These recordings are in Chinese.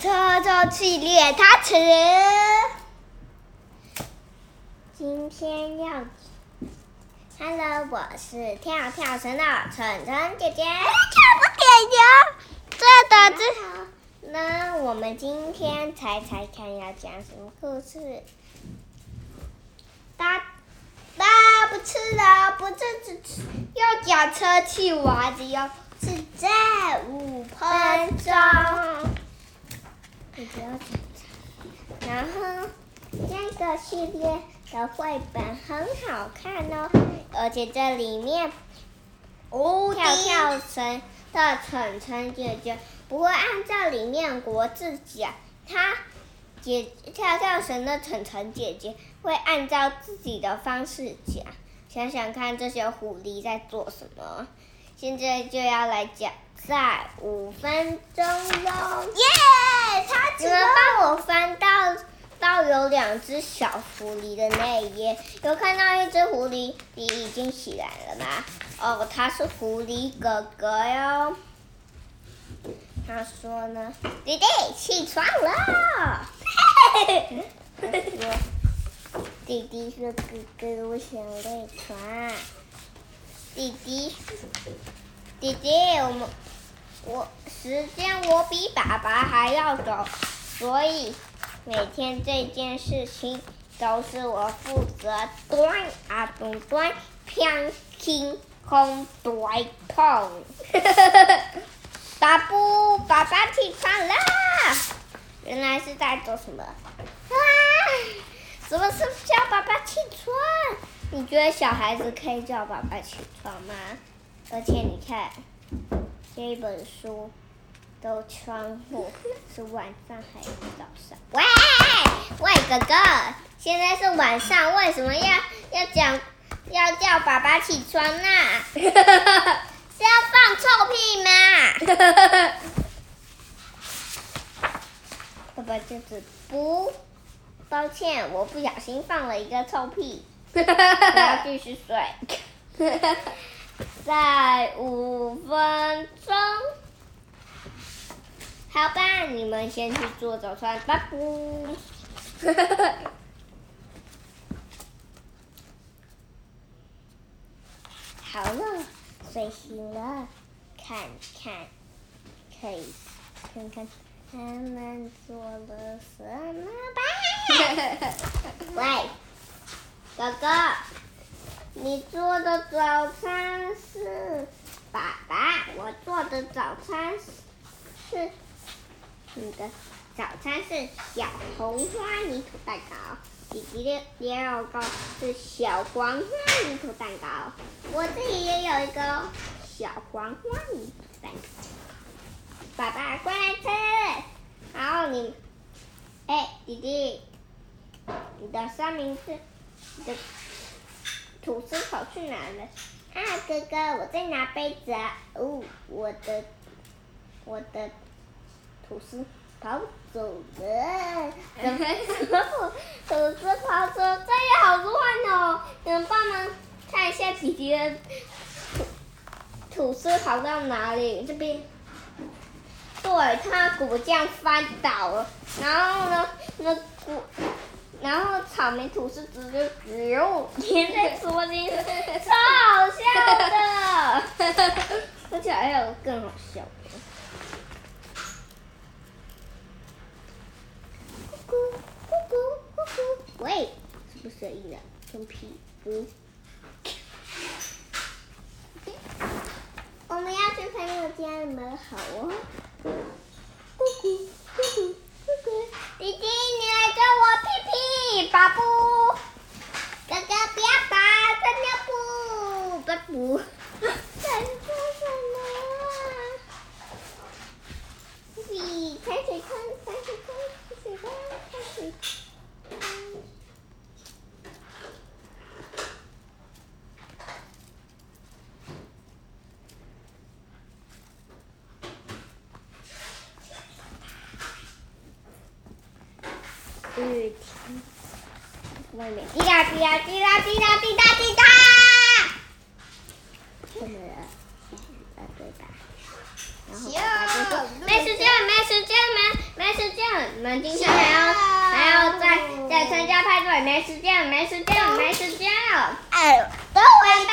车周系列，他吃。今天要，Hello，我是跳跳绳的晨晨姐姐。跳不点呀？这的这。那我们今天猜猜看要讲。什么故事？大大不吃了，不吃只吃，要讲。车气娃子哟，只在五分钟。你不要。然后这个系列的绘本很好看哦，而且这里面哦，跳跳绳的晨晨姐姐。不会按照里面国字讲，她姐跳跳绳的晨晨姐姐会按照自己的方式讲。想想看，这些狐狸在做什么？现在就要来讲，在五分钟喽。耶！他你们帮我翻到到有两只小狐狸的那一页，有看到一只狐狸，你已经起来了吗？哦，他是狐狸哥哥哟。他说呢，弟弟起床了。他说，弟弟说哥哥，我想赖床。弟弟，弟弟，我们我时间我比爸爸还要早，所以每天这件事情都是我负责。端啊咚端，砰听空对碰。爸爸，爸爸起床了。原来是在做什么？啊！怎么是叫爸爸起床？你觉得小孩子可以叫爸爸起床吗？而且你看，这一本书都窗户是晚上还是早上？喂，喂，哥哥，现在是晚上，为什么要要讲要叫爸爸起床呢？是要放臭屁吗？爸爸就是不，抱歉，我不小心放了一个臭屁，我要继续睡。再五分钟，好吧，你们先去做早餐，拜拜。好了。睡醒了，看看，可以看看他们做了什么吧。喂，哥哥，你做的早餐是？爸爸，我做的早餐是？你的早餐是小红花泥土蛋糕。弟弟的年糕是小黄花泥土蛋糕，我自己也有一个小黄花泥土蛋糕。爸爸过来吃，然后你，哎，弟弟，你的三明治，你的吐司跑去哪了？啊，哥哥，我在拿杯子啊。哦，我的，我的吐司。跑走了，怎么说？吐司跑走，这也好乱哦！你们帮忙看一下弟弟的吐吐司跑到哪里？这边。对，他果酱翻倒了，然后呢，那果，然后草莓吐司直接丢粘在桌巾上，超好笑的！而且还有更好笑的。咕咕咕咕咕咕喂，什么声音啊？放屁！嗯。我们要去朋友家，你们好哦。咕咕咕咕咕咕，弟弟，你屁屁，巴布。哥哥，不要打，在尿布，巴布。在做什么啊？屁屁，外面滴答滴答滴答滴答滴答滴答。什么人？对吧？：“没时间，没时间，没没时间。”们今天还要还要再再参加派对，没时间，没时间，没时间了。哎，等会吧，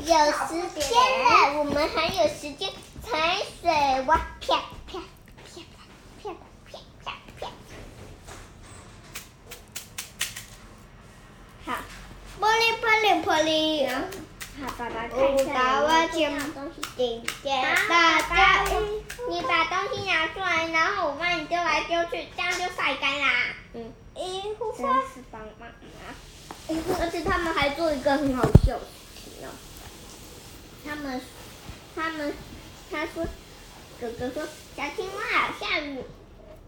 有时间了，我们还有时间踩水哇，啪啪啪啪啪啪啪。好，玻璃玻璃玻璃。好，爸爸看一下。我把钱东西丢掉。大家，你把东西拿出来，然后我帮你丢来丢去，这样就晒干啦。嗯。真是棒棒啊！而且他们还做一个很好笑的事情呢。他们，他们，他说，哥哥说，小青蛙下雨，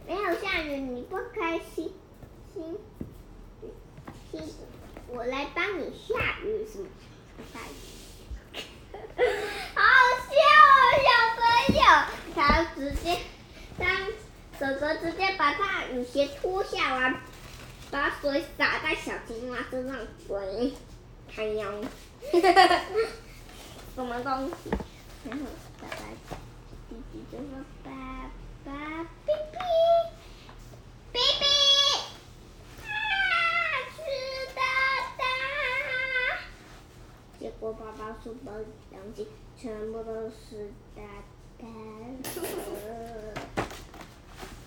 没有下雨你不开心，心，心，我来帮你下雨什么？下雨，好笑哦，小朋友，他直接，当哥哥直接把他雨鞋脱下来，把水洒在小青蛙身上，滚，看样，什么东西？然后爸爸弟弟就说：“爸爸，书包里东西全部都是大大的，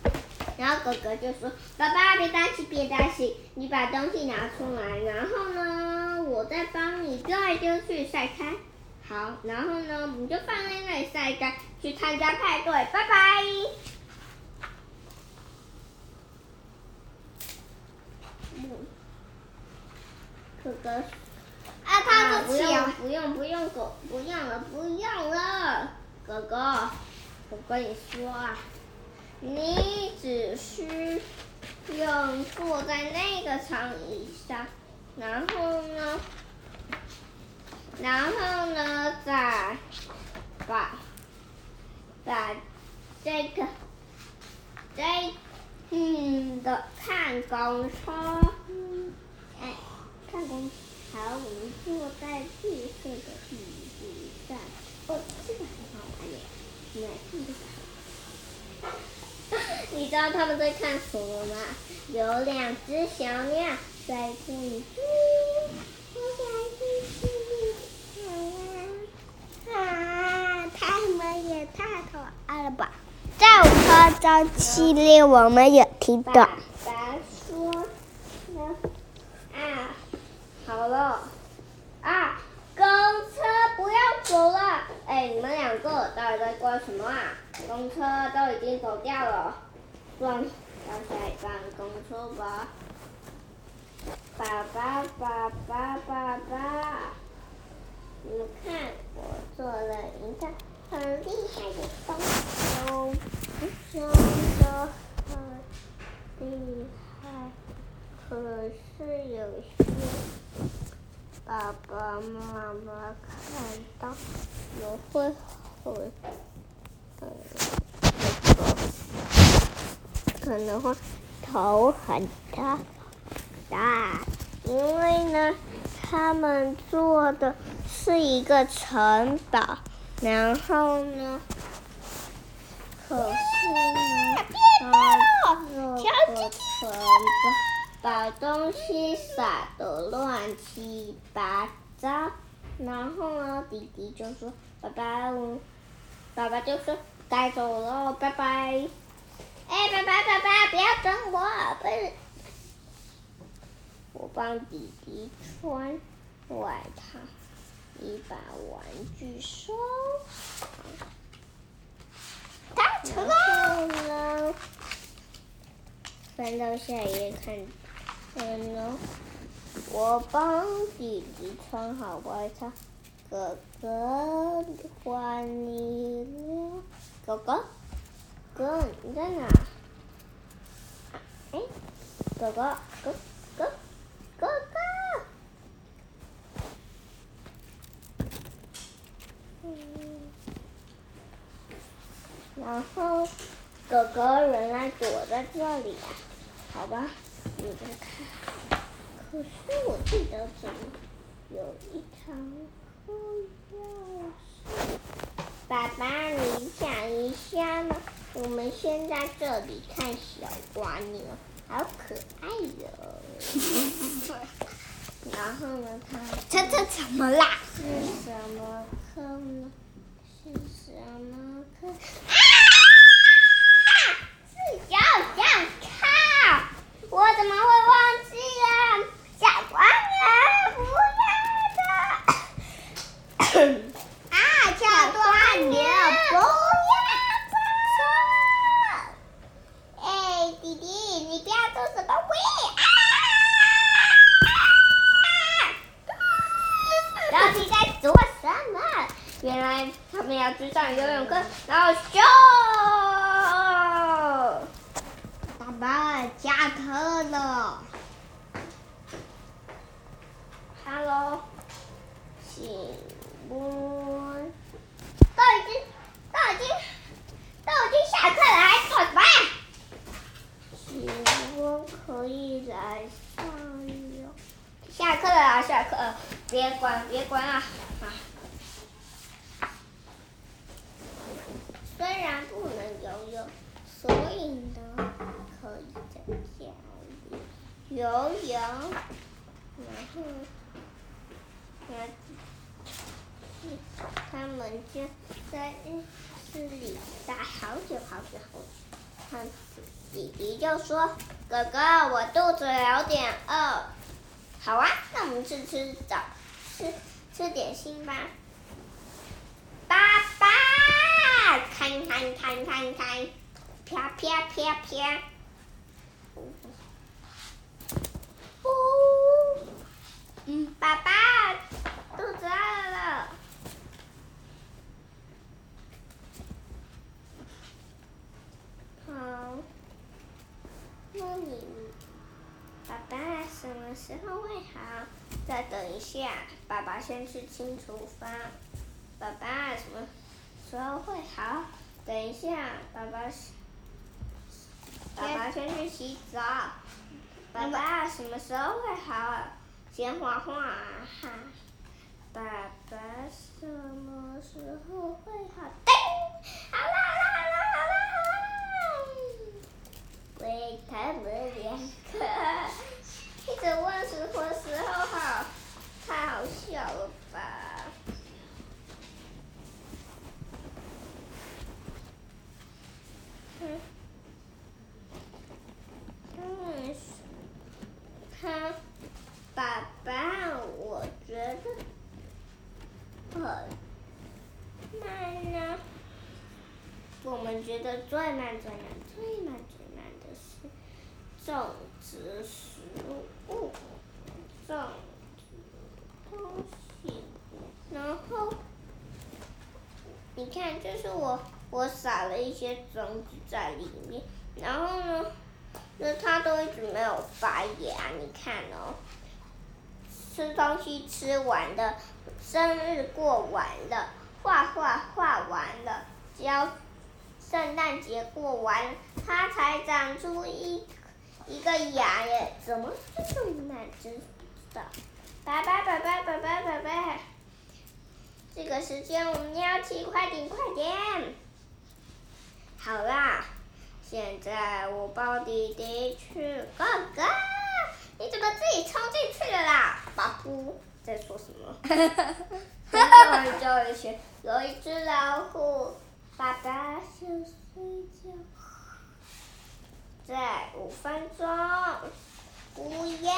然后哥哥就说：“爸爸别担心，别担心，你把东西拿出来，然后呢，我再帮你丢来丢去晒干。好，然后呢，你就放在那里晒干，去参加派对，拜拜。”，哥哥。啊，他不用不用不用狗，不用了不用了，哥哥，我跟你说啊，你只需要坐在那个长椅上，然后呢，然后呢，再把把这个这嗯的看公车，哎，看公车。好，我们坐在绿色的椅子上。哦，这个很好玩耶！你来看这个。你知道他们在看什么吗？有两只小鸟在这里追。啊，他们也太可爱了吧！在我们这系列，我们也听到。白说，啊好了，啊，公车不要走了！哎，你们两个到底在干什么啊？公车都已经走掉了，算了，到下一班公桌吧。爸爸，爸爸，爸爸，你看，我做了一个很厉害的东东，真的很厉害，可是有些。爸爸妈妈看到我会很，可能会头很大大，因为呢，他们做的是一个城堡，然后呢，可是呢，他做的城堡。把东西撒得乱七八糟，然后呢，弟弟就说：“爸爸，我，爸爸就说该走了，拜拜。”哎，爸爸，爸爸，不要等我，不是，我帮弟弟穿外套，你把玩具收好。他成了。翻到下一页看。嗯呢，我帮弟弟穿好外套，哥哥换你了。哥哥，哥你在哪？哎，哥哥，哥哥，哥哥。嗯。然后哥哥原来躲在这里啊，好吧。你在看，可是我记得怎么有一条钥匙？爸爸，你想一下呢？我们先在这里看小蜗牛，好可爱哟、哦。然后呢，它它它怎么啦？是什么课呢？是什么课？啊！是小小靠，我怎么会忘记了？小蜗牛，不要的！啊，小蜗牛，不要的！哎，弟弟，你不要做什么鬼啊！到底在做什么？原来他们要去上游泳课，然后咻！爸爸下课了。Hello，请问，都已经都已经都已经下课了，还做什么？请问可以来上游？下课了啊，下课了。别管，别管啊！啊，虽然不能游泳，所以呢，可以在家里游泳。然后，那他们就在浴室里待好久好久好久。他弟弟就说：“哥哥，我肚子有点饿。”好啊，那我们去吃早。吃吃点心吧，爸爸，看看看看看，啪啪啪啪，哦，嗯，爸爸，肚子饿了，好，那你，爸爸什么时候会好？再等一下，爸爸先去清厨房。爸爸什么时候会好？等一下，爸爸，爸爸先去洗澡。爸爸什么时候会好？先画画哈。爸爸什么时候会好？叮！好啦好啦好啦好啦好啦！为他们两个。一直问什么时候好，太好笑了吧？嗯，嗯，他爸爸，我觉得很慢呢。我们觉得最慢最慢最慢最慢的是种植食物。种植东西，然后你看，就是我我撒了一些种子在里面，然后呢，那它都一直没有发芽。你看哦，吃东西吃完了，生日过完了，画画画完了，交圣诞节过完，它才长出一。一个牙耶，怎么这么难？真不知道。拜拜拜拜拜拜拜拜。这个时间我们要去，快点快点。好啦，现在我抱弟弟去。哥哥，你怎么自己冲进去了啦？巴布在说什么？哈哈哈哈有一只老虎，爸爸想睡觉。再五分钟，不要！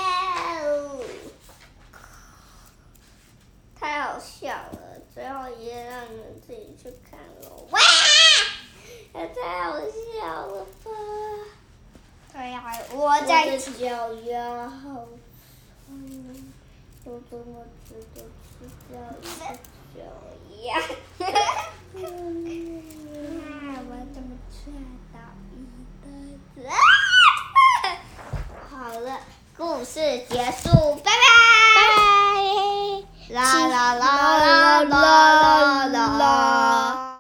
太好笑了，最后一页让你们自己去看喽。哇！也太好笑了吧！哎呀，我在脚丫好痛，都这么值得吃掉一个脚丫。好了，故事结束，拜拜。啦啦啦啦啦。